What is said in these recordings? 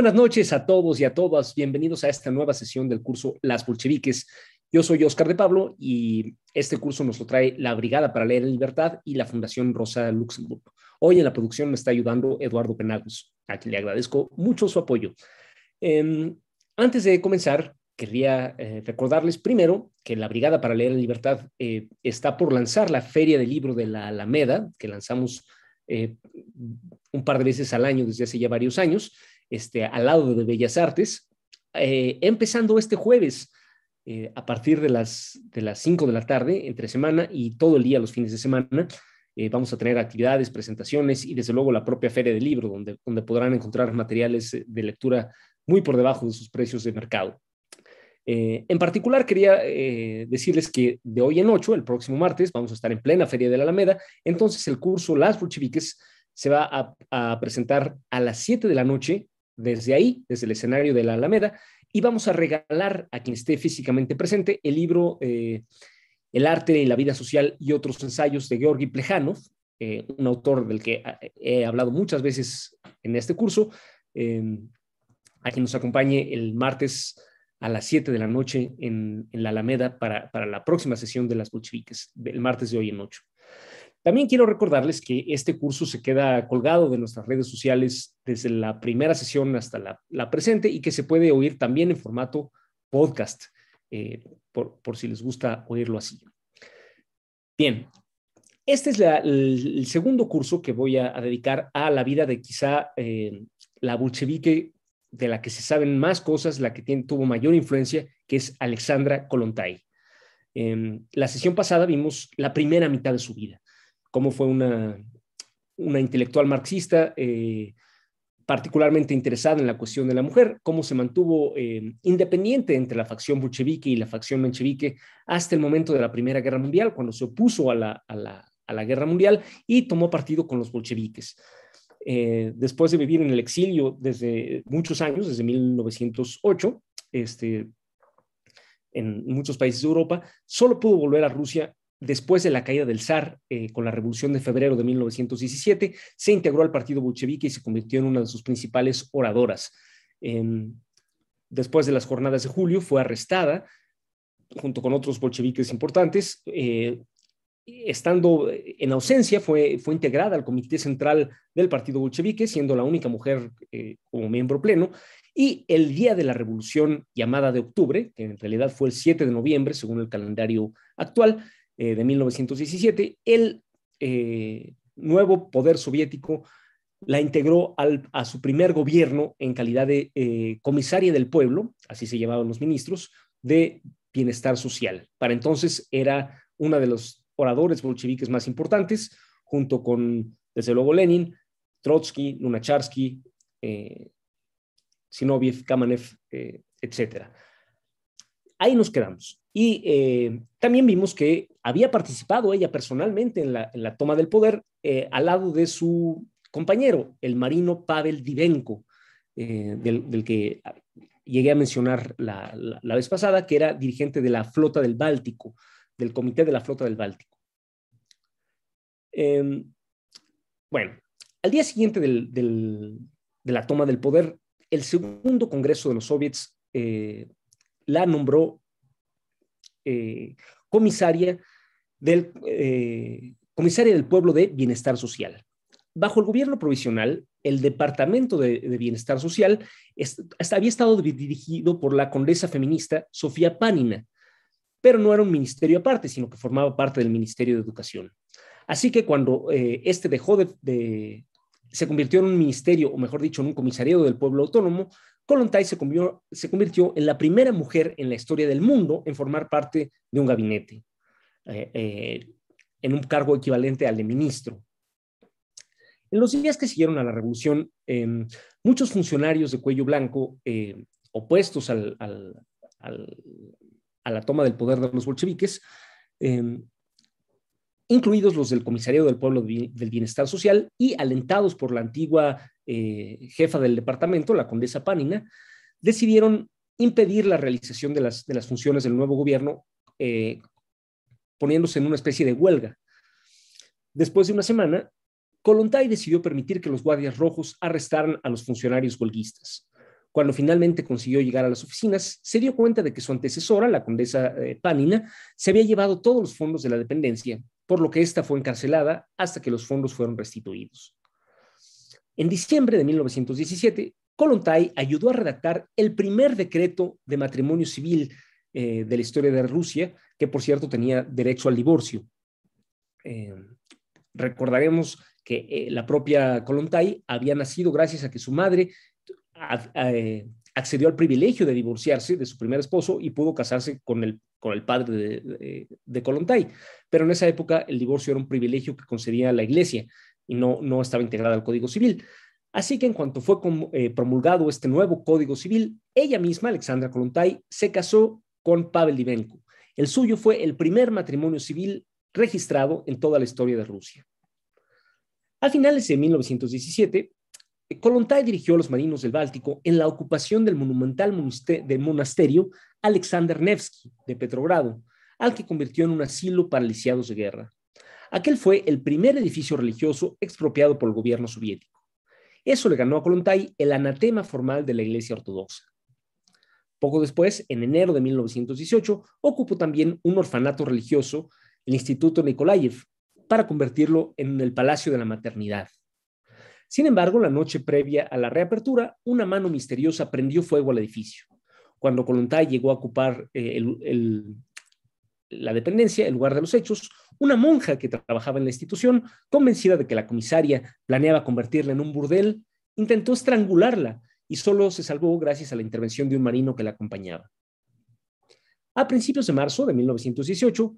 Buenas noches a todos y a todas. Bienvenidos a esta nueva sesión del curso Las Bolcheviques. Yo soy Oscar de Pablo y este curso nos lo trae la Brigada para Leer en Libertad y la Fundación Rosa Luxemburg. Hoy en la producción me está ayudando Eduardo Penagos, a quien le agradezco mucho su apoyo. Eh, antes de comenzar, querría eh, recordarles primero que la Brigada para Leer en Libertad eh, está por lanzar la Feria del Libro de la Alameda, que lanzamos eh, un par de veces al año desde hace ya varios años este, al lado de Bellas Artes, eh, empezando este jueves eh, a partir de las, de las 5 de la tarde, entre semana y todo el día los fines de semana. Eh, vamos a tener actividades, presentaciones y desde luego la propia feria del libro, donde, donde podrán encontrar materiales de lectura muy por debajo de sus precios de mercado. en particular, quería decirles que de hoy en 8, el próximo martes, vamos a estar en plena Feria de la Alameda. Entonces, el curso Las Bolcheviques se va a, a presentar a las 7 de la noche desde ahí, desde el escenario de la Alameda, y vamos a regalar a quien esté físicamente presente el libro eh, El arte y la vida social y otros ensayos de Georgi Plejanov, eh, un autor del que eh, he hablado muchas veces en este curso, a quien nos acompañe el martes a las 7 de la noche en, en la Alameda para, para, la próxima sesión de las bolcheviques, el martes de hoy en 8. También quiero recordarles que este curso se queda colgado de nuestras redes sociales desde la primera sesión hasta la, presente y que se puede oír también en formato podcast, eh, por, por, si les gusta oírlo así. Bien, este es el, segundo curso que voy a, dedicar a la vida de quizá eh, la bolchevique de la que se saben más cosas, la que tuvo mayor influencia, que es Alexandra Kolontai. Eh, la sesión pasada vimos la primera mitad de su vida cómo fue una, una intelectual marxista eh, particularmente interesada en la cuestión de la mujer, cómo se mantuvo eh, independiente entre la facción bolchevique y la facción menchevique hasta el momento de la Primera Guerra Mundial, cuando se opuso a la, a la, a la Guerra Mundial y tomó partido con los bolcheviques. Eh, después de vivir en el exilio desde muchos años, desde 1908, este, en muchos países de Europa, solo pudo volver a Rusia después de la caída del zar eh, con la Revolución de Febrero de 1917, se integró al partido bolchevique y se convirtió en una de sus principales oradoras. Eh, después de las jornadas de julio fue arrestada junto con otros bolcheviques importantes. Eh, estando en ausencia, fue, fue integrada al comité central del partido bolchevique, siendo la única mujer eh, como miembro pleno. Y el día de la revolución llamada de octubre, que en realidad fue el 7 de noviembre, según el calendario actual, eh, de 1917, el eh, nuevo poder soviético la integró al, a su primer gobierno en calidad de eh, comisaria del pueblo, así se llamaban los ministros, de bienestar social. Para entonces era una de los oradores bolcheviques más importantes, junto con, desde luego, Lenin, Trotsky, Lunacharsky, Sinoviev, Kamenev, eh, etc. Ahí nos quedamos. Y eh, también vimos que había participado ella personalmente en la, toma del poder eh, al lado de su compañero, el marino Pavel Divenko, eh, del, que llegué a mencionar la, la, vez pasada, que era dirigente de la flota del Báltico, del comité de la flota del Báltico. Eh, bueno, al día siguiente del, de la toma del poder, el segundo Congreso de los Soviets la nombró eh, comisaria, del, eh, del pueblo de bienestar social. Bajo el gobierno provisional, el Departamento de, Bienestar Social había estado dirigido por la condesa feminista Sofía Panina, pero no era un ministerio aparte, sino que formaba parte del Ministerio de Educación. Así que cuando eh, este dejó de, de, se convirtió en un ministerio, o mejor dicho, en un comisariado del pueblo autónomo, Kollontai se convirtió, en la primera mujer en la historia del mundo en formar parte de un gabinete, eh, eh, en un cargo equivalente al de ministro. En los días que siguieron a la revolución, eh, muchos funcionarios de cuello blanco eh, opuestos a la toma del poder de los bolcheviques, incluidos los del Comisariado del Pueblo del Bienestar Social y alentados por la antigua eh, jefa del departamento, la condesa Pánina, decidieron impedir la realización de las, funciones del nuevo gobierno, eh, poniéndose en una especie de huelga. Después de una semana, Kollontai decidió permitir que los guardias rojos arrestaran a los funcionarios huelguistas. Cuando finalmente consiguió llegar a las oficinas, se dio cuenta de que su antecesora, la condesa eh, Pánina, se había llevado todos los fondos de la dependencia, por lo que ésta fue encarcelada hasta que los fondos fueron restituidos. En diciembre de 1917, Kolontai ayudó a redactar el primer decreto de matrimonio civil eh, de la historia de Rusia, que por cierto tenía derecho al divorcio. Eh, recordaremos que eh, la propia Kolontai había nacido gracias a que su madre accedió al privilegio de divorciarse de su primer esposo y pudo casarse con el, padre de, de, Kolontai. Pero en esa época el divorcio era un privilegio que concedía la iglesia y no, no estaba integrada al Código Civil. Así que en cuanto fue promulgado este nuevo Código Civil, ella misma, Alexandra Kolontai, se casó con Pavel Divenko. El suyo fue el primer matrimonio civil registrado en toda la historia de Rusia. A finales de 1917, Kolontai dirigió a los marinos del Báltico en la ocupación del monumental monasterio Alexander Nevsky de Petrogrado, al que convirtió en un asilo para lisiados de guerra. Aquel fue el primer edificio religioso expropiado por el gobierno soviético. Eso le ganó a Kolontai el anatema formal de la Iglesia Ortodoxa. Poco después, en enero de 1918, ocupó también un orfanato religioso, el Instituto Nikolayev, para convertirlo en el Palacio de la Maternidad. Sin embargo, la noche previa a la reapertura, una mano misteriosa prendió fuego al edificio. Cuando Kolontai llegó a ocupar eh, la dependencia, el lugar de los hechos, una monja que trabajaba en la institución, convencida de que la comisaria planeaba convertirla en un burdel, intentó estrangularla y solo se salvó gracias a la intervención de un marino que la acompañaba. A principios de marzo de 1918,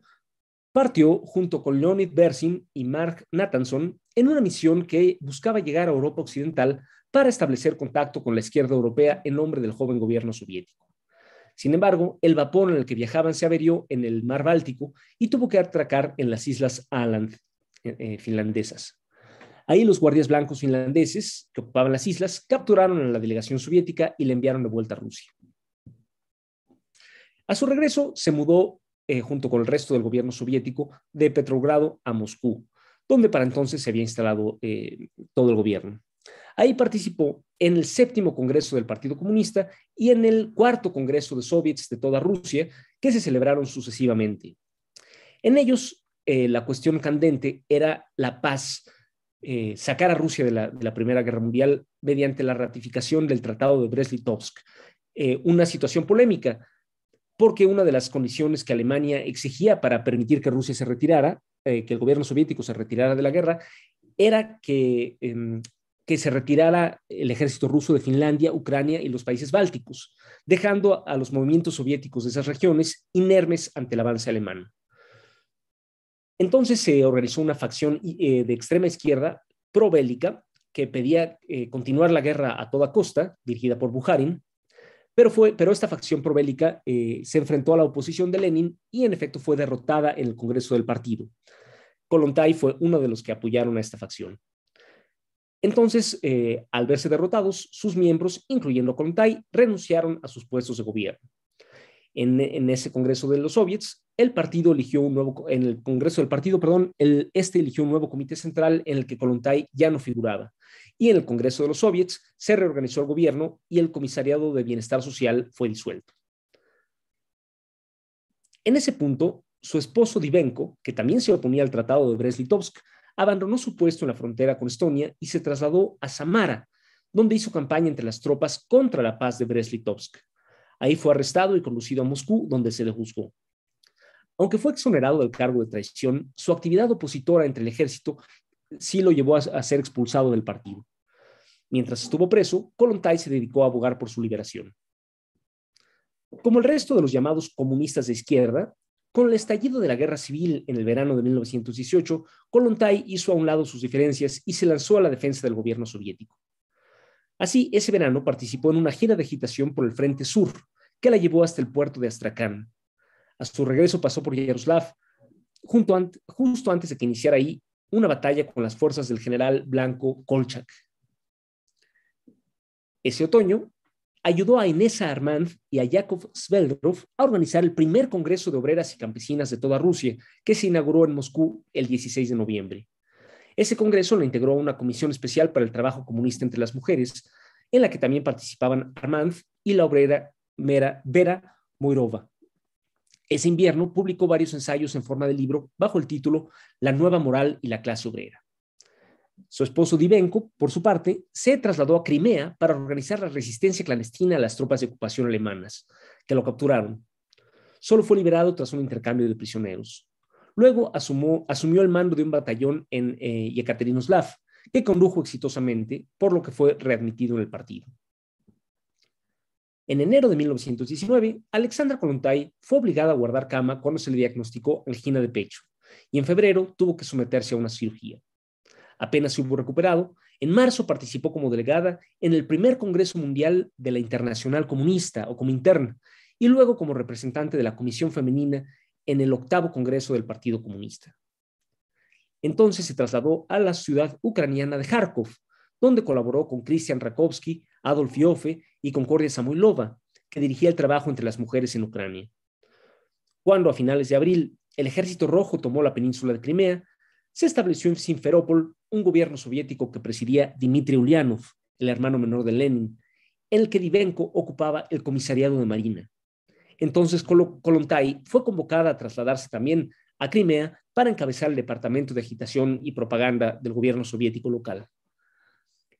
partió junto con Leonid Bersin y Mark Nathanson en una misión que buscaba llegar a Europa Occidental para establecer contacto con la izquierda europea en nombre del joven gobierno soviético. Sin embargo, el vapor en el que viajaban se averió en el mar Báltico y tuvo que atracar en las islas Åland eh, eh, finlandesas. Ahí los guardias blancos finlandeses que ocupaban las islas capturaron a la delegación soviética y la enviaron de vuelta a Rusia. A su regreso se mudó eh, junto con el resto del gobierno soviético de Petrogrado a Moscú, donde para entonces se había instalado todo el gobierno. Ahí participó en el séptimo Congreso del Partido Comunista y en el cuarto Congreso de Soviets de toda Rusia, que se celebraron sucesivamente. En ellos, eh, la cuestión candente era la paz eh, sacar a Rusia de la, Primera Guerra Mundial mediante la ratificación del Tratado de Brest-Litovsk. Eh, una situación polémica, porque una de las condiciones que Alemania exigía para permitir que Rusia se retirara, que el gobierno soviético se retirara de la guerra, era que, em, que se retirara el ejército ruso de Finlandia, Ucrania y los países bálticos, dejando a los movimientos soviéticos de esas regiones inermes ante el avance alemán. Entonces se organizó una facción eh, de extrema izquierda probélica que pedía eh, continuar la guerra a toda costa, dirigida por Bujarin, pero, fue, pero esta facción probélica eh, se enfrentó a la oposición de Lenin y en efecto fue derrotada en el Congreso del partido. Kolontai fue uno de los que apoyaron a esta facción. Entonces, al verse derrotados, sus miembros, incluyendo Kolontai, renunciaron a sus puestos de gobierno en, ese Congreso de los Soviets, el partido eligió un nuevo, en el Congreso del partido, perdón, este eligió un nuevo comité central en el que Kolontai ya no figuraba. Y en el Congreso de los Soviets se reorganizó el gobierno y el Comisariado de Bienestar Social fue disuelto. En ese punto, su esposo Divenko, que también se oponía al Tratado de Brest-Litovsk, abandonó su puesto en la frontera con Estonia y se trasladó a Samara, donde hizo campaña entre las tropas contra la paz de Brest-Litovsk. Ahí fue arrestado y conducido a Moscú, donde se le juzgó. Aunque fue exonerado del cargo de traición, su actividad opositora entre el ejército sí lo llevó a, ser expulsado del partido. Mientras estuvo preso, Kolontai se dedicó a abogar por su liberación. Como el resto de los llamados comunistas de izquierda, con el estallido de la guerra civil en el verano de 1918, Kolontai hizo a un lado sus diferencias y se lanzó a la defensa del gobierno soviético. Así, ese verano participó en una gira de agitación por el Frente Sur, que la llevó hasta el puerto de Astrakhan. A su regreso pasó por Yaroslav, justo antes de que iniciara ahí una batalla con las fuerzas del general blanco Kolchak. Ese otoño, ayudó a Inesa Armand y a Yakov Sveldrov a organizar el primer Congreso de Obreras y Campesinas de toda Rusia, que se inauguró en Moscú el 16 de noviembre. Ese Congreso lo integró una comisión especial para el trabajo comunista entre las mujeres, en la que también participaban Armand y la obrera Vera Moirova. Ese invierno publicó varios ensayos en forma de libro bajo el título La nueva moral y la clase obrera. Su esposo Divenko, por su parte, se trasladó a Crimea para organizar la resistencia clandestina a las tropas de ocupación alemanas, que lo capturaron. Solo fue liberado tras un intercambio de prisioneros. Luego asumió el mando de un batallón en eh, Yekaterinoslav, que condujo exitosamente, por lo que fue readmitido en el partido. En enero de 1919, Alexandra Kolontai fue obligada a guardar cama cuando se le diagnosticó angina de pecho y en febrero tuvo que someterse a una cirugía. Apenas se hubo recuperado, en marzo participó como delegada en el primer Congreso Mundial de la Internacional Comunista o Comintern y luego como representante de la Comisión Femenina en el octavo Congreso del Partido Comunista. Entonces se trasladó a la ciudad ucraniana de Kharkov, donde colaboró con Christian Rakovsky, Adolf Joffe y Concordia Samoilova, que dirigía el trabajo entre las mujeres en Ucrania. Cuando a finales de abril el Ejército Rojo tomó la península de Crimea, se estableció en Simferópol un gobierno soviético que presidía Dmitry Ulyanov, el hermano menor de Lenin, en el que Divenko ocupaba el comisariado de Marina. Entonces Kolontai fue convocada a trasladarse también a Crimea para encabezar el departamento de agitación y propaganda del gobierno soviético local.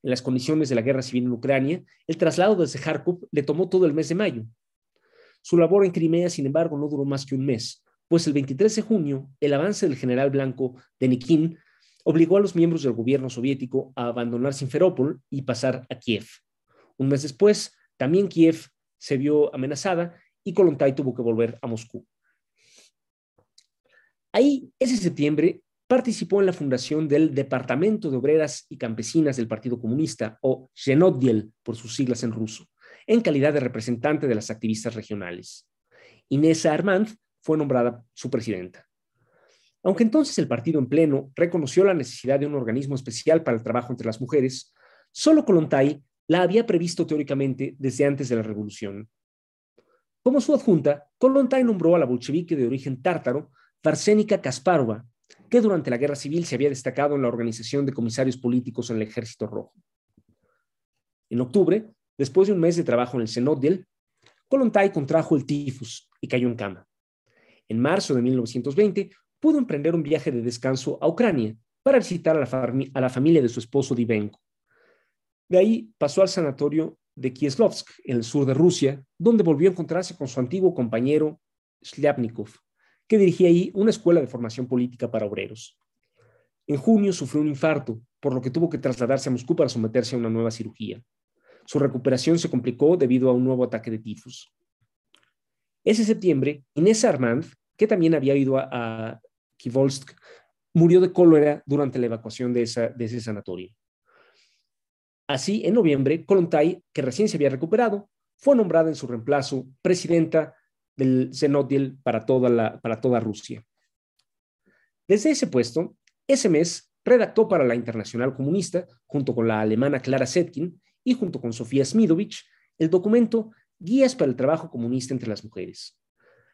En las condiciones de la guerra civil en Ucrania, el traslado desde Kharkov le tomó todo el mes de mayo. Su labor en Crimea, sin embargo, no duró más que un mes, pues el 23 de junio, el avance del general blanco Denikin obligó a los miembros del gobierno soviético a abandonar Simferópol y pasar a Kiev. Un mes después, también Kiev se vio amenazada y Kolontai tuvo que volver a Moscú. Ahí, ese septiembre, participó en la fundación del Departamento de Obreras y Campesinas del Partido Comunista, o Zhenodiel por sus siglas en ruso, en calidad de representante de las activistas regionales. Inesa Armand fue nombrada su presidenta. Aunque entonces el partido en pleno reconoció la necesidad de un organismo especial para el trabajo entre las mujeres, solo Kolontai la había previsto teóricamente desde antes de la revolución. Como su adjunta, Kolontai nombró a la bolchevique de origen tártaro, Varsenica Kasparova, que durante la guerra civil se había destacado en la organización de comisarios políticos en el Ejército Rojo. En octubre, después de un mes de trabajo en el Senodiel, Kolontai contrajo el tifus y cayó en cama. En marzo de 1920, pudo emprender un viaje de descanso a Ucrania para visitar a la, familia de su esposo Divenko. De ahí pasó al sanatorio de Kieslovsk, en el sur de Rusia, donde volvió a encontrarse con su antiguo compañero Slyapnikov, que dirigía ahí una escuela de formación política para obreros. En junio sufrió un infarto, por lo que tuvo que trasladarse a Moscú para someterse a una nueva cirugía. Su recuperación se complicó debido a un nuevo ataque de tifus. Ese septiembre, Inés Armand, que también había ido a, Kivolsk, murió de cólera durante la evacuación de, ese sanatorio. Así, en noviembre, Kolontai, que recién se había recuperado, fue nombrada en su reemplazo presidenta del Zenodiel para toda, para toda Rusia. Desde ese puesto, ese mes redactó para la Internacional Comunista, junto con la alemana Clara Zetkin y junto con Sofía Smidovich, el documento Guías para el Trabajo Comunista entre las Mujeres.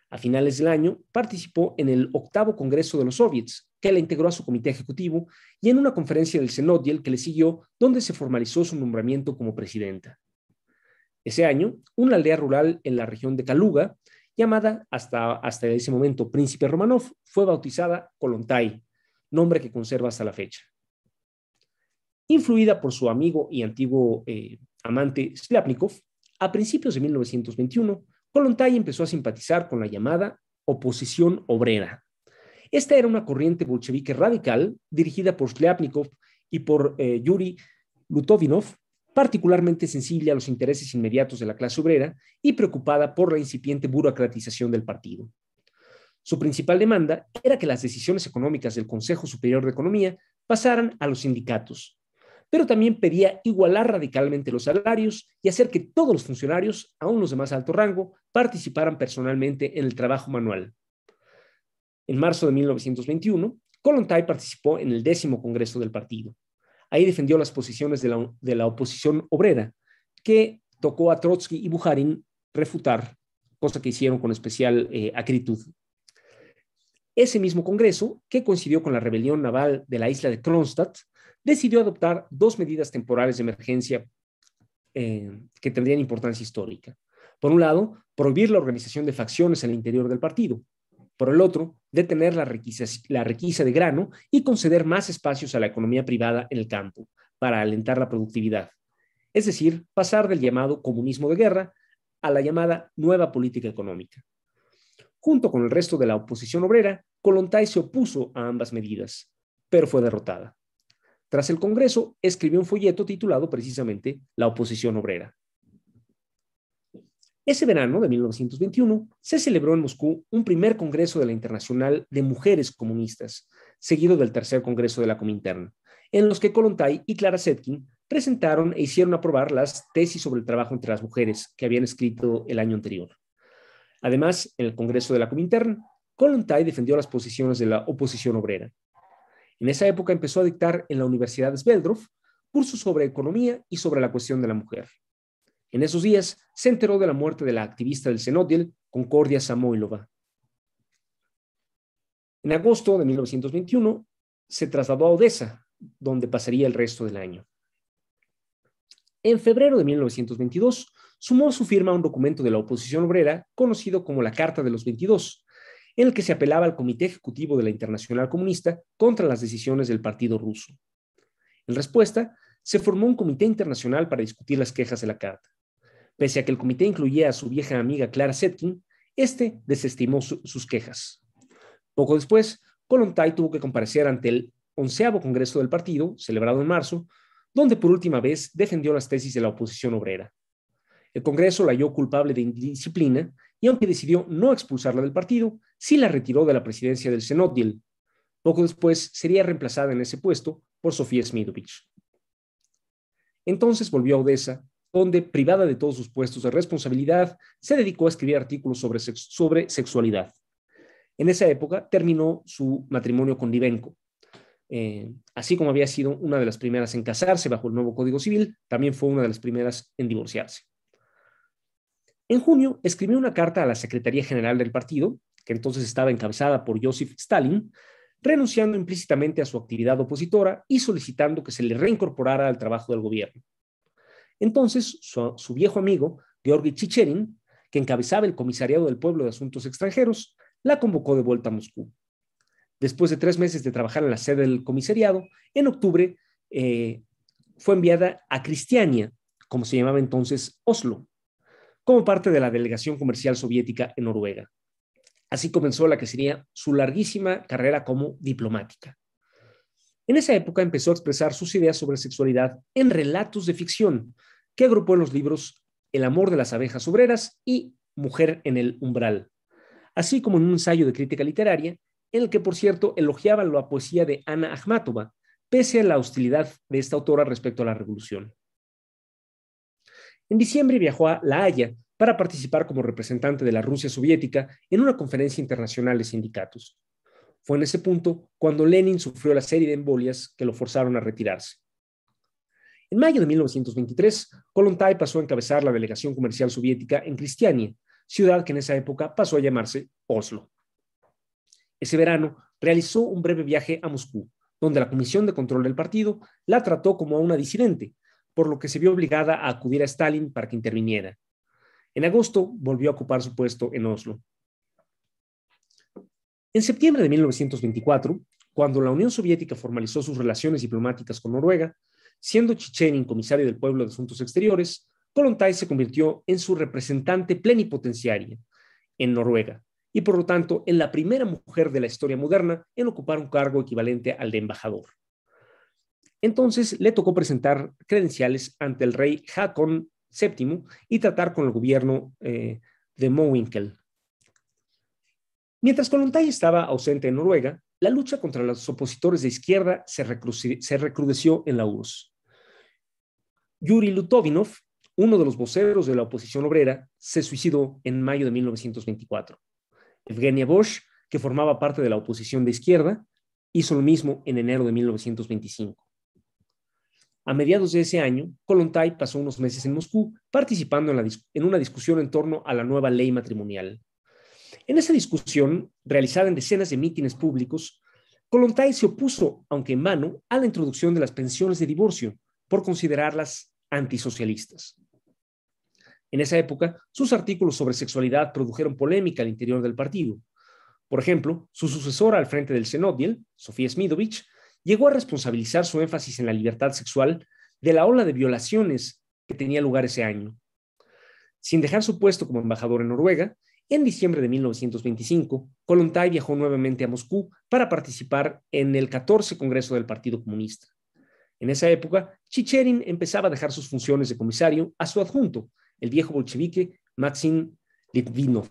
A finales del año, participó en el octavo Congreso de los Soviets, que la integró a su comité ejecutivo, y en una conferencia del Senodiel que le siguió, donde se formalizó su nombramiento como presidenta. Ese año, una aldea rural en la región de Kaluga llamada hasta, hasta ese momento Príncipe Romanov, fue bautizada Kolontai, nombre que conserva hasta la fecha. Influida por su amigo y antiguo eh, amante Slyapnikov, a principios de 1921, Kolontai empezó a simpatizar con la llamada oposición obrera. Esta era una corriente bolchevique radical dirigida por Slyapnikov y por eh, Yuri Lutovinov, particularmente sensible a los intereses inmediatos de la clase obrera y preocupada por la incipiente burocratización del partido. Su principal demanda era que las decisiones económicas del Consejo Superior de Economía pasaran a los sindicatos, pero también pedía igualar radicalmente los salarios y hacer que todos los funcionarios, aun los de más alto rango, participaran personalmente en el trabajo manual. En marzo de 1921, Kolontai participó en el décimo Congreso del partido. Ahí defendió las posiciones de la, oposición obrera, que tocó a Trotsky y Bujarin refutar, cosa que hicieron con especial eh, acritud. Ese mismo Congreso, que coincidió con la rebelión naval de la isla de Kronstadt, decidió adoptar dos medidas temporales de emergencia eh, que tendrían importancia histórica. Por un lado, prohibir la organización de facciones en el interior del partido. Por el otro, detener la requisa, la requisa de grano y conceder más espacios a la economía privada en el campo para alentar la productividad. Es decir, pasar del llamado comunismo de guerra a la llamada nueva política económica. Junto con el resto de la oposición obrera, Kolontai se opuso a ambas medidas, pero fue derrotada. Tras el Congreso, escribió un folleto titulado precisamente La oposición obrera. Ese verano de 1921 se celebró en Moscú un primer Congreso de la Internacional de Mujeres Comunistas, seguido del tercer Congreso de la Comintern, en los que Kolontai y Clara Zetkin presentaron e hicieron aprobar las tesis sobre el trabajo entre las mujeres que habían escrito el año anterior. Además, en el Congreso de la Comintern, Kolontai defendió las posiciones de la oposición obrera. En esa época empezó a dictar en la Universidad de Sveldrov cursos sobre economía y sobre la cuestión de la mujer. En esos días se enteró de la muerte de la activista del Zenodiel, Concordia Samoilova. En agosto de 1921 se trasladó a Odessa, donde pasaría el resto del año. En febrero de 1922 sumó su firma un documento de la oposición obrera conocido como la Carta de los 22, en el que se apelaba al Comité Ejecutivo de la Internacional Comunista contra las decisiones del Partido Ruso. En respuesta, se formó un comité internacional para discutir las quejas de la carta. Pese a que el comité incluía a su vieja amiga Clara Setkin, este desestimó sus quejas. Poco después, Kolontai tuvo que comparecer ante el onceavo Congreso del partido, celebrado en marzo, donde por última vez defendió las tesis de la oposición obrera. El Congreso la halló culpable de indisciplina y aunque decidió no expulsarla del partido, sí la retiró de la presidencia del Senodiel. Poco después sería reemplazada en ese puesto por Sofía Smidovich. Entonces volvió a Odessa, donde, privada de todos sus puestos de responsabilidad, se dedicó a escribir artículos sobre, sexualidad. En esa época terminó su matrimonio con Divenko, eh, así como había sido una de las primeras en casarse bajo el nuevo Código Civil, también fue una de las primeras en divorciarse. En junio escribió una carta a la Secretaría General del partido, que entonces estaba encabezada por Joseph Stalin, renunciando implícitamente a su actividad opositora y solicitando que se le reincorporara al trabajo del gobierno. Entonces, su, viejo amigo, Georgi Chicherin, que encabezaba el Comisariado del Pueblo de Asuntos Extranjeros, la convocó de vuelta a Moscú. Después de tres meses de trabajar en la sede del comisariado, en octubre eh, fue enviada a Cristiania, como se llamaba entonces Oslo, como parte de la delegación comercial soviética en Noruega. Así comenzó la que sería su larguísima carrera como diplomática. En esa época empezó a expresar sus ideas sobre sexualidad en relatos de ficción, que agrupó en los libros El amor de las abejas obreras y Mujer en el umbral, así como en un ensayo de crítica literaria en el que, por cierto, elogiaba la poesía de Ana Akhmatova, pese a la hostilidad de esta autora respecto a la revolución. En diciembre viajó a La Haya para participar como representante de la Rusia soviética en una conferencia internacional de sindicatos. Fue en ese punto cuando Lenin sufrió la serie de embolias que lo forzaron a retirarse. En mayo de 1923, Kolontai pasó a encabezar la delegación comercial soviética en Cristiania, ciudad que en esa época pasó a llamarse Oslo. Ese verano realizó un breve viaje a Moscú, donde la Comisión de Control del partido la trató como a una disidente, por lo que se vio obligada a acudir a Stalin para que interviniera. En agosto volvió a ocupar su puesto en Oslo. En septiembre de 1924, cuando la Unión Soviética formalizó sus relaciones diplomáticas con Noruega, siendo Chichenin comisario del pueblo de Asuntos Exteriores, Kolontai se convirtió en su representante plenipotenciaria en Noruega, y por lo tanto en la primera mujer de la historia moderna en ocupar un cargo equivalente al de embajador. Entonces le tocó presentar credenciales ante el rey Hakon VII y tratar con el gobierno eh, de Mowinkel. Mientras Kollontai estaba ausente en Noruega, la lucha contra los opositores de izquierda se, se recrudeció en la URSS. Yuri Lutovinov, uno de los voceros de la oposición obrera, se suicidó en mayo de 1924. Evgenia Bosch, que formaba parte de la oposición de izquierda, hizo lo mismo en enero de 1925. A mediados de ese año, Kolontai pasó unos meses en Moscú participando en, una discusión en torno a la nueva ley matrimonial. En esa discusión, realizada en decenas de mítines públicos, Kolontai se opuso, aunque en vano, a la introducción de las pensiones de divorcio por considerarlas antisocialistas. En esa época, sus artículos sobre sexualidad produjeron polémica al interior del partido. Por ejemplo, su sucesora al frente del Senodiel, Sofía Smidovich, llegó a responsabilizar su énfasis en la libertad sexual de la ola de violaciones que tenía lugar ese año. Sin dejar su puesto como embajador en Noruega, en diciembre de 1925, Kollontai viajó nuevamente a Moscú para participar en el 14 Congreso del Partido Comunista. En esa época, Chicherin empezaba a dejar sus funciones de comisario a su adjunto, el viejo bolchevique Maxim Litvinov.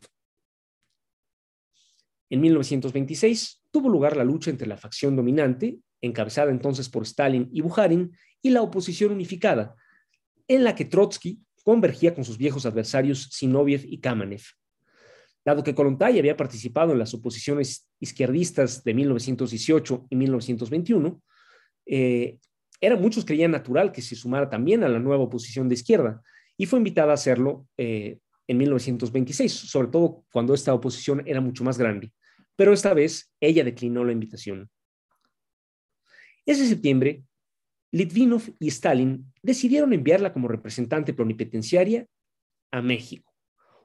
En 1926 tuvo lugar la lucha entre la facción dominante, encabezada entonces por Stalin y Bukharin, y la oposición unificada, en la que Trotsky convergía con sus viejos adversarios Sinoviev y Kamenev. Dado que Kolontai había participado en las oposiciones izquierdistas de 1918 y 1921, eh, era, muchos creían natural que se sumara también a la nueva oposición de izquierda y fue invitada a hacerlo eh, en 1926, sobre todo cuando esta oposición era mucho más grande. Pero esta vez ella declinó la invitación. Ese septiembre, Litvinov y Stalin decidieron enviarla como representante plenipotenciaria a México,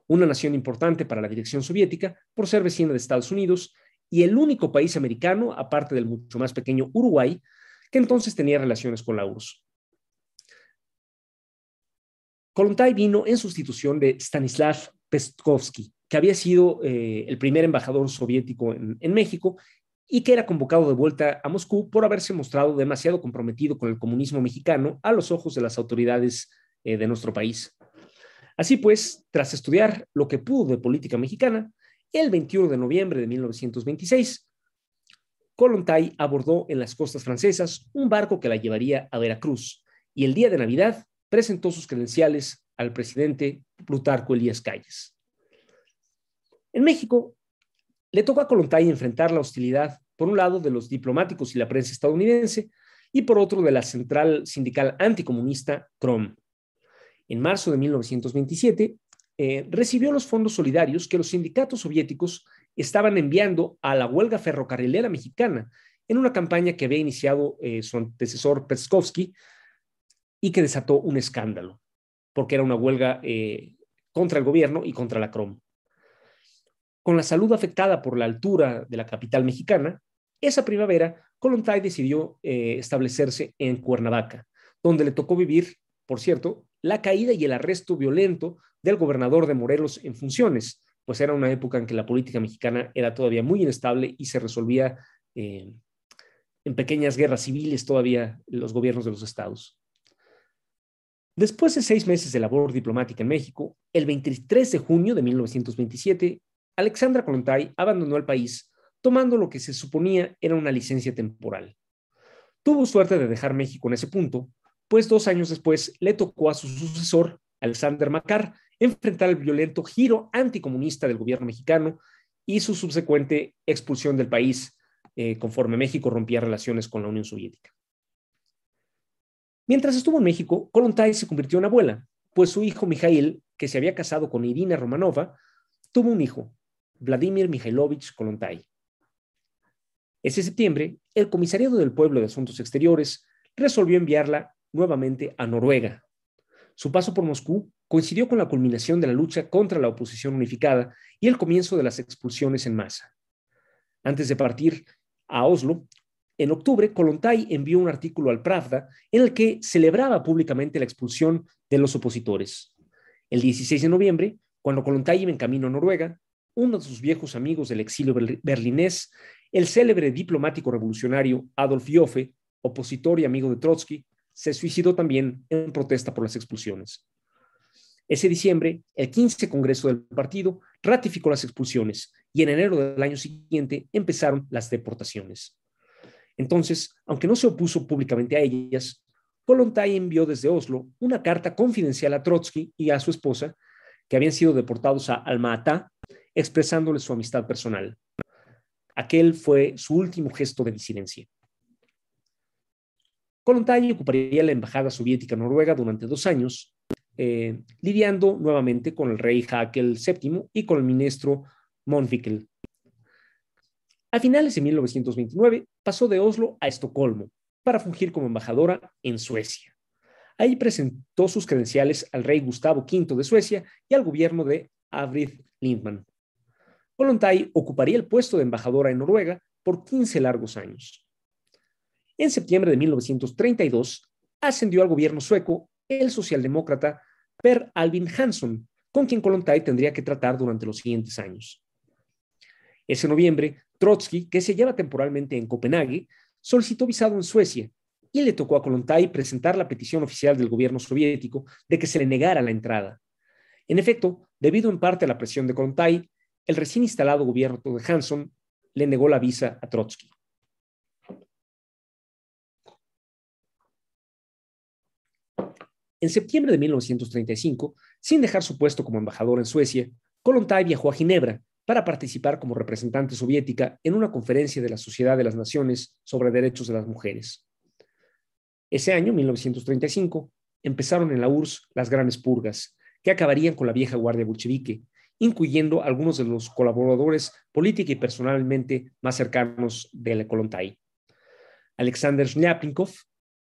una nación importante para la dirección soviética por ser vecina de Estados Unidos y el único país americano, aparte del mucho más pequeño Uruguay, que entonces tenía relaciones con la URSS. Kolontai vino en sustitución de Stanislav Peskovsky, que había sido eh, el primer embajador soviético en México y que era convocado de vuelta a Moscú por haberse mostrado demasiado comprometido con el comunismo mexicano a los ojos de las autoridades eh, de nuestro país. Así pues, tras estudiar lo que pudo de política mexicana, el 21 de noviembre de 1926, Kolontai abordó en las costas francesas un barco que la llevaría a Veracruz y el día de Navidad presentó sus credenciales al presidente Plutarco Elías Calles. En México, le tocó a Kolontai enfrentar la hostilidad, por un lado, de los diplomáticos y la prensa estadounidense, y por otro, de la central sindical anticomunista CROM. En marzo de 1927, eh, recibió los fondos solidarios que los sindicatos soviéticos estaban enviando a la huelga ferrocarrilera mexicana en una campaña que había iniciado eh, su antecesor Peskovsky y que desató un escándalo, porque era una huelga eh, contra el gobierno y contra la CROM con la salud afectada por la altura de la capital mexicana, esa primavera Kolontai decidió eh, establecerse en Cuernavaca, donde le tocó vivir, por cierto, la caída y el arresto violento del gobernador de Morelos en funciones, pues era una época en que la política mexicana era todavía muy inestable y se resolvía eh, en pequeñas guerras civiles todavía los gobiernos de los estados. Después de seis meses de labor diplomática en México, el 23 de junio de 1927, Alexandra Kolontai abandonó el país tomando lo que se suponía era una licencia temporal. Tuvo suerte de dejar México en ese punto, pues dos años después le tocó a su sucesor, Alexander Macar, enfrentar el violento giro anticomunista del gobierno mexicano y su subsecuente expulsión del país eh, conforme México rompía relaciones con la Unión Soviética. Mientras estuvo en México, Kolontai se convirtió en abuela, pues su hijo Mijail, que se había casado con Irina Romanova, tuvo un hijo, Vladimir Mikhailovich Kolontai. Ese septiembre, el Comisariado del Pueblo de Asuntos Exteriores resolvió enviarla nuevamente a Noruega. Su paso por Moscú coincidió con la culminación de la lucha contra la oposición unificada y el comienzo de las expulsiones en masa. Antes de partir a Oslo, en octubre, Kolontai envió un artículo al Pravda en el que celebraba públicamente la expulsión de los opositores. El 16 de noviembre, cuando Kolontai iba en camino a Noruega, uno de sus viejos amigos del exilio berlinés, el célebre diplomático revolucionario Adolf Joffe, opositor y amigo de Trotsky, se suicidó también en protesta por las expulsiones. Ese diciembre, el 15 Congreso del partido ratificó las expulsiones y en enero del año siguiente empezaron las deportaciones. Entonces, aunque no se opuso públicamente a ellas, Kolontai envió desde Oslo una carta confidencial a Trotsky y a su esposa, que habían sido deportados a Alma-Ata expresándole su amistad personal. Aquel fue su último gesto de disidencia. Kolontai ocuparía la embajada soviética Noruega durante dos años, eh, lidiando nuevamente con el rey Hakel VII y con el ministro Monfikel. A finales de 1929 pasó de Oslo a Estocolmo para fungir como embajadora en Suecia. Ahí presentó sus credenciales al rey Gustavo V de Suecia y al gobierno de Arvid Lindman. Kollontai ocuparía el puesto de embajadora en Noruega por 15 largos años. En septiembre de 1932 ascendió al gobierno sueco el socialdemócrata Per Albin Hansson, con quien Kollontai tendría que tratar durante los siguientes años. Ese noviembre, Trotsky, que se hallaba temporalmente en Copenhague, solicitó visado en Suecia y le tocó a Kollontai presentar la petición oficial del gobierno soviético de que se le negara la entrada. En efecto, debido en parte a la presión de Kollontai, el recién instalado gobierno de Hanson le negó la visa a Trotsky. En septiembre de 1935, sin dejar su puesto como embajador en Suecia, Kollontai viajó a Ginebra para participar como representante soviética en una conferencia de la Sociedad de las Naciones sobre Derechos de las Mujeres. Ese año, 1935, empezaron en la URSS las grandes purgas, que acabarían con la vieja guardia bolchevique, incluyendo algunos de los colaboradores política y personalmente más cercanos de la Kolontai. Alexander Shliapnikov,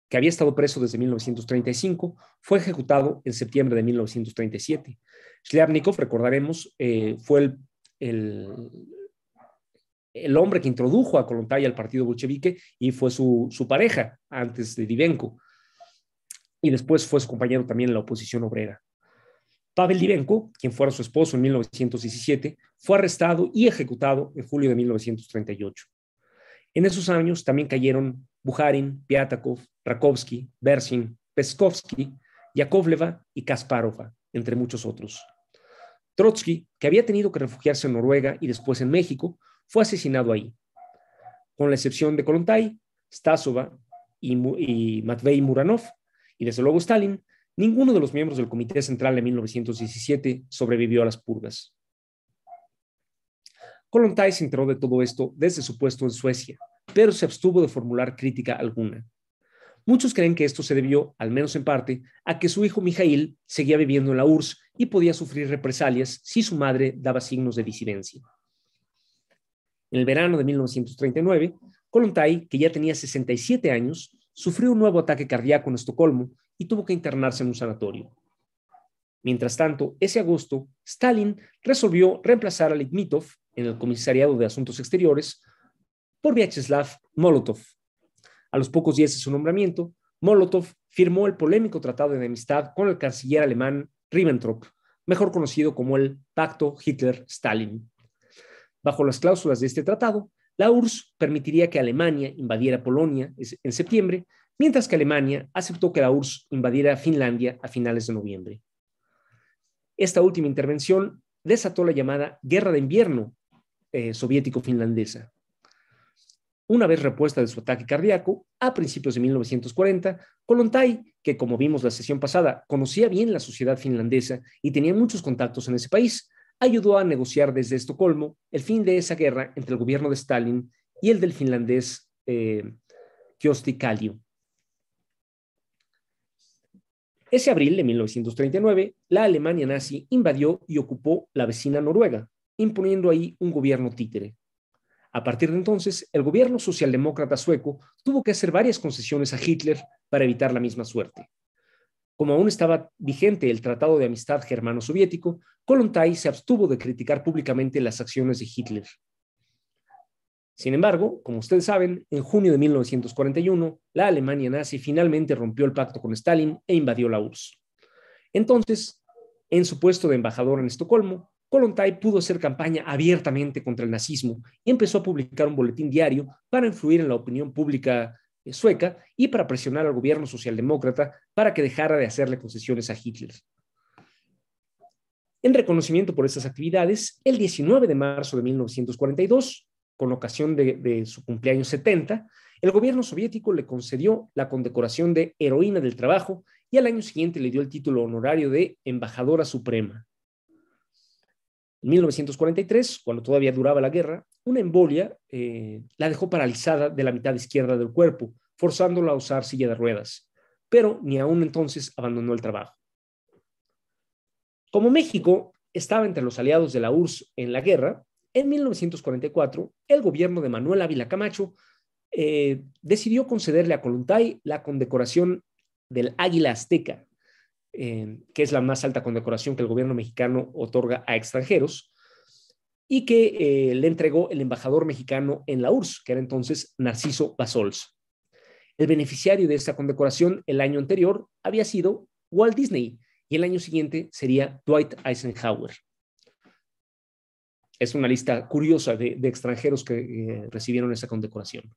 que había estado preso desde 1935, fue ejecutado en septiembre de 1937. Shliapnikov, recordaremos, eh, fue el el, hombre que introdujo a Kolontai al partido bolchevique y fue su, su pareja antes de Divenko. Y después fue su compañero también en la oposición obrera. Pavel Divenko, quien fuera su esposo en 1917, fue arrestado y ejecutado en julio de 1938. En esos años también cayeron Buharin, Piatakov, Rakovsky, Bersin, Peskovsky, Yakovleva y Kasparova, entre muchos otros. Trotsky, que había tenido que refugiarse en Noruega y después en México, fue asesinado ahí. Con la excepción de Kolontai, Stasova y, y Matvei Muranov, y desde luego Stalin, ninguno de los miembros del Comité Central de 1917 sobrevivió a las purgas. Kolontai se enteró de todo esto desde su puesto en Suecia, pero se abstuvo de formular crítica alguna. Muchos creen que esto se debió, al menos en parte, a que su hijo Mijail seguía viviendo en la URSS y podía sufrir represalias si su madre daba signos de disidencia. En el verano de 1939, Kolontai, que ya tenía 67 años, sufrió un nuevo ataque cardíaco en Estocolmo y tuvo que internarse en un sanatorio. Mientras tanto, ese agosto, Stalin resolvió reemplazar a Litmitov en el Comisariado de Asuntos Exteriores por Vyacheslav Molotov, a los pocos días de su nombramiento, Molotov firmó el polémico tratado de amistad con el canciller alemán Ribbentrop, mejor conocido como el Pacto Hitler-Stalin. Bajo las cláusulas de este tratado, la URSS permitiría que Alemania invadiera Polonia en septiembre, mientras que Alemania aceptó que la URSS invadiera Finlandia a finales de noviembre. Esta última intervención desató la llamada Guerra de Invierno eh, soviético-finlandesa, una vez repuesta de su ataque cardíaco, a principios de 1940, Kolontai, que como vimos la sesión pasada, conocía bien la sociedad finlandesa y tenía muchos contactos en ese país, ayudó a negociar desde Estocolmo el fin de esa guerra entre el gobierno de Stalin y el del finlandés eh, Kallio. Ese abril de 1939, la Alemania nazi invadió y ocupó la vecina Noruega, imponiendo ahí un gobierno títere. A partir de entonces, el gobierno socialdemócrata sueco tuvo que hacer varias concesiones a Hitler para evitar la misma suerte. Como aún estaba vigente el Tratado de Amistad Germano-Soviético, Kolontai se abstuvo de criticar públicamente las acciones de Hitler. Sin embargo, como ustedes saben, en junio de 1941, la Alemania nazi finalmente rompió el pacto con Stalin e invadió la URSS. Entonces, en su puesto de embajador en Estocolmo, Kolontai pudo hacer campaña abiertamente contra el nazismo y empezó a publicar un boletín diario para influir en la opinión pública eh, sueca y para presionar al gobierno socialdemócrata para que dejara de hacerle concesiones a Hitler. En reconocimiento por estas actividades, el 19 de marzo de 1942, con ocasión de, su cumpleaños 70, el gobierno soviético le concedió la condecoración de Heroína del Trabajo y al año siguiente le dio el título honorario de Embajadora Suprema. En 1943, cuando todavía duraba la guerra, una embolia eh, la dejó paralizada de la mitad izquierda del cuerpo, forzándola a usar silla de ruedas, pero ni aún entonces abandonó el trabajo. Como México estaba entre los aliados de la URSS en la guerra, en 1944 el gobierno de Manuel Ávila Camacho eh, decidió concederle a Coluntay la condecoración del Águila Azteca, eh, que es la más alta condecoración que el gobierno mexicano otorga a extranjeros, y que eh, le entregó el embajador mexicano en la URSS, que era entonces Narciso Basols. El beneficiario de esta condecoración el año anterior había sido Walt Disney y el año siguiente sería Dwight Eisenhower. Es una lista curiosa de, extranjeros que eh, recibieron esa condecoración.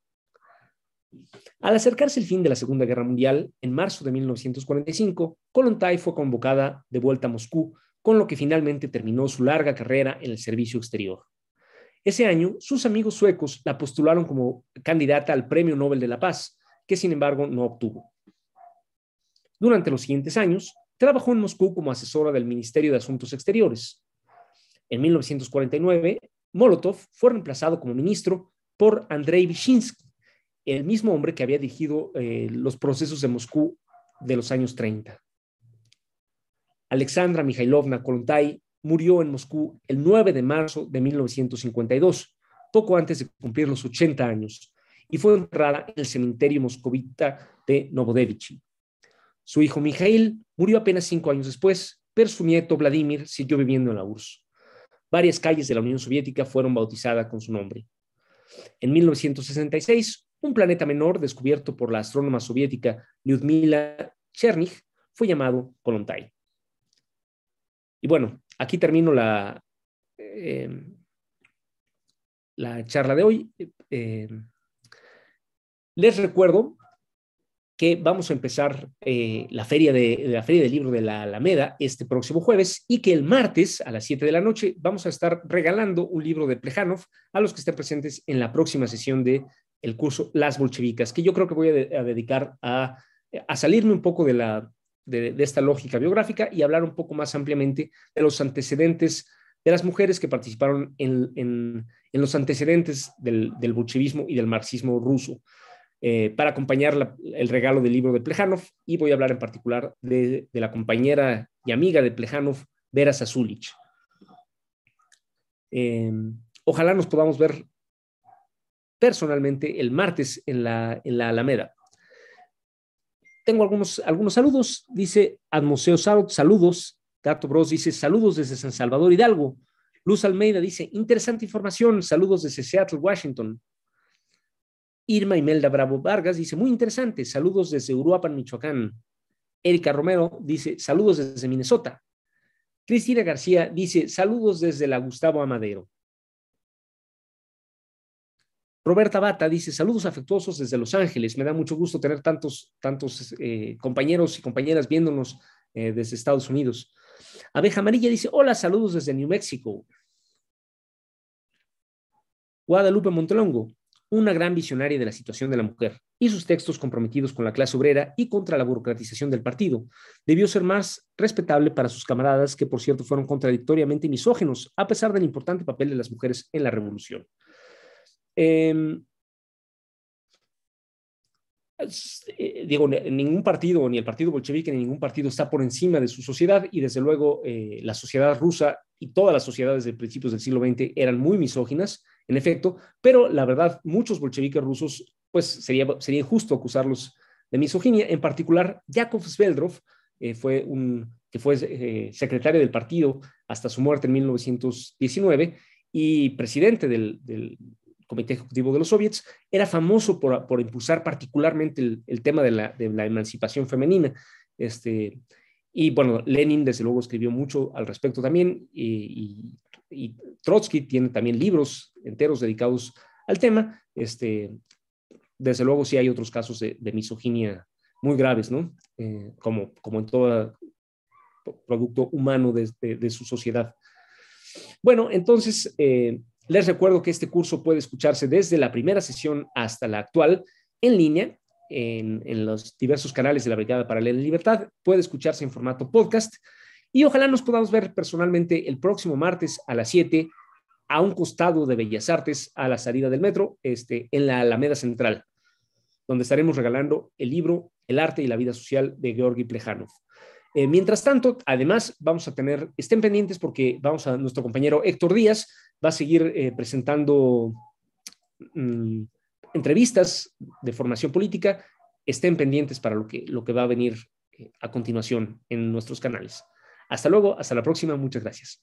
Al acercarse el fin de la Segunda Guerra Mundial, en marzo de 1945, Kollontai fue convocada de vuelta a Moscú con lo que finalmente terminó su larga carrera en el servicio exterior. Ese año, sus amigos suecos la postularon como candidata al Premio Nobel de la Paz, que sin embargo no obtuvo. Durante los siguientes años, trabajó en Moscú como asesora del Ministerio de Asuntos Exteriores. En 1949, Molotov fue reemplazado como ministro por Andrei Vyshinsky, el mismo hombre que había dirigido eh, los procesos de Moscú de los años 30. Alexandra Mikhailovna Kolontai murió en Moscú el 9 de marzo de 1952, poco antes de cumplir los 80 años, y fue enterrada en el cementerio moscovita de Novodevichy. Su hijo Mikhail murió apenas cinco años después, pero su nieto Vladimir siguió viviendo en la URSS. Varias calles de la Unión Soviética fueron bautizadas con su nombre. En 1966, un planeta menor descubierto por la astrónoma soviética Lyudmila Chernych fue llamado Kolontai. Y bueno, aquí termino la, eh, la charla de hoy. Eh, les recuerdo que vamos a empezar eh, la, feria de, la Feria del Libro de la Alameda este próximo jueves y que el martes a las 7 de la noche vamos a estar regalando un libro de Plejanov a los que estén presentes en la próxima sesión de el curso Las Bolchevicas, que yo creo que voy a, dedicar a, a, salirme un poco de la, de, esta lógica biográfica y hablar un poco más ampliamente de los antecedentes de las mujeres que participaron en, los antecedentes del, bolchevismo y del marxismo ruso. Eh, para acompañar el regalo del libro de Plejanov y voy a hablar en particular de, la compañera y amiga de Plejanov, Vera Sasulich. Em, ojalá nos podamos ver personalmente el martes en la, en la Alameda. Tengo algunos, algunos saludos. Dice Admoseo saludos. Gato Bros dice saludos desde San Salvador Hidalgo. Luz Almeida dice interesante información. Saludos desde Seattle, Washington. Irma Imelda Bravo Vargas dice muy interesante. Saludos desde Uruapan, Michoacán. Erika Romero dice saludos desde Minnesota. Cristina García dice saludos desde la Gustavo Amadero. Roberta Bata dice, saludos afectuosos desde Los Ángeles. Me da mucho gusto tener tantos, tantos eh, compañeros y compañeras viéndonos eh, desde Estados Unidos. Abeja Amarilla dice, hola, saludos desde New Mexico. Guadalupe Montelongo, una gran visionaria de la situación de la mujer y sus textos comprometidos con la clase obrera y contra la burocratización del partido. Debió ser más respetable para sus camaradas, que por cierto fueron contradictoriamente misógenos, a pesar del importante papel de las mujeres en la revolución. Em, eh, digo, ningún partido, ni el partido bolchevique, ni ningún partido está por encima de su sociedad y desde luego eh, la sociedad rusa y todas las sociedades de principios del siglo XX eran muy misóginas, en efecto, pero la verdad, muchos bolcheviques rusos, pues sería, sería injusto acusarlos de misoginia. En particular, Yakov Sveldrov eh, fue un, que fue secretario del partido hasta su muerte en 1919 y presidente del, Comité Ejecutivo de los Soviets, era famoso por, impulsar particularmente el, tema de la, emancipación femenina. Este, y bueno, Lenin desde luego escribió mucho al respecto también y, Trotsky tiene también libros enteros dedicados al tema. Este, desde luego sí hay otros casos de, misoginia muy graves, ¿no? Eh, como, como en todo producto humano de, su sociedad. Bueno, entonces, eh, les recuerdo que este curso puede escucharse desde la primera sesión hasta la actual en línea en, los diversos canales de la Brigada Paralela de Libertad. Puede escucharse en formato podcast y ojalá nos podamos ver personalmente el próximo martes a las 7 a un costado de Bellas Artes a la salida del metro, este, en la Alameda Central, donde estaremos regalando el libro El arte y la vida social de Georgi Plejanov. Eh, mientras tanto, además, vamos a tener, estén pendientes porque vamos a nuestro compañero Héctor Díaz, va a seguir eh, presentando mm, entrevistas de formación política estén pendientes para lo que, lo que va a venir a continuación en nuestros canales. Hasta luego, hasta la próxima, muchas gracias.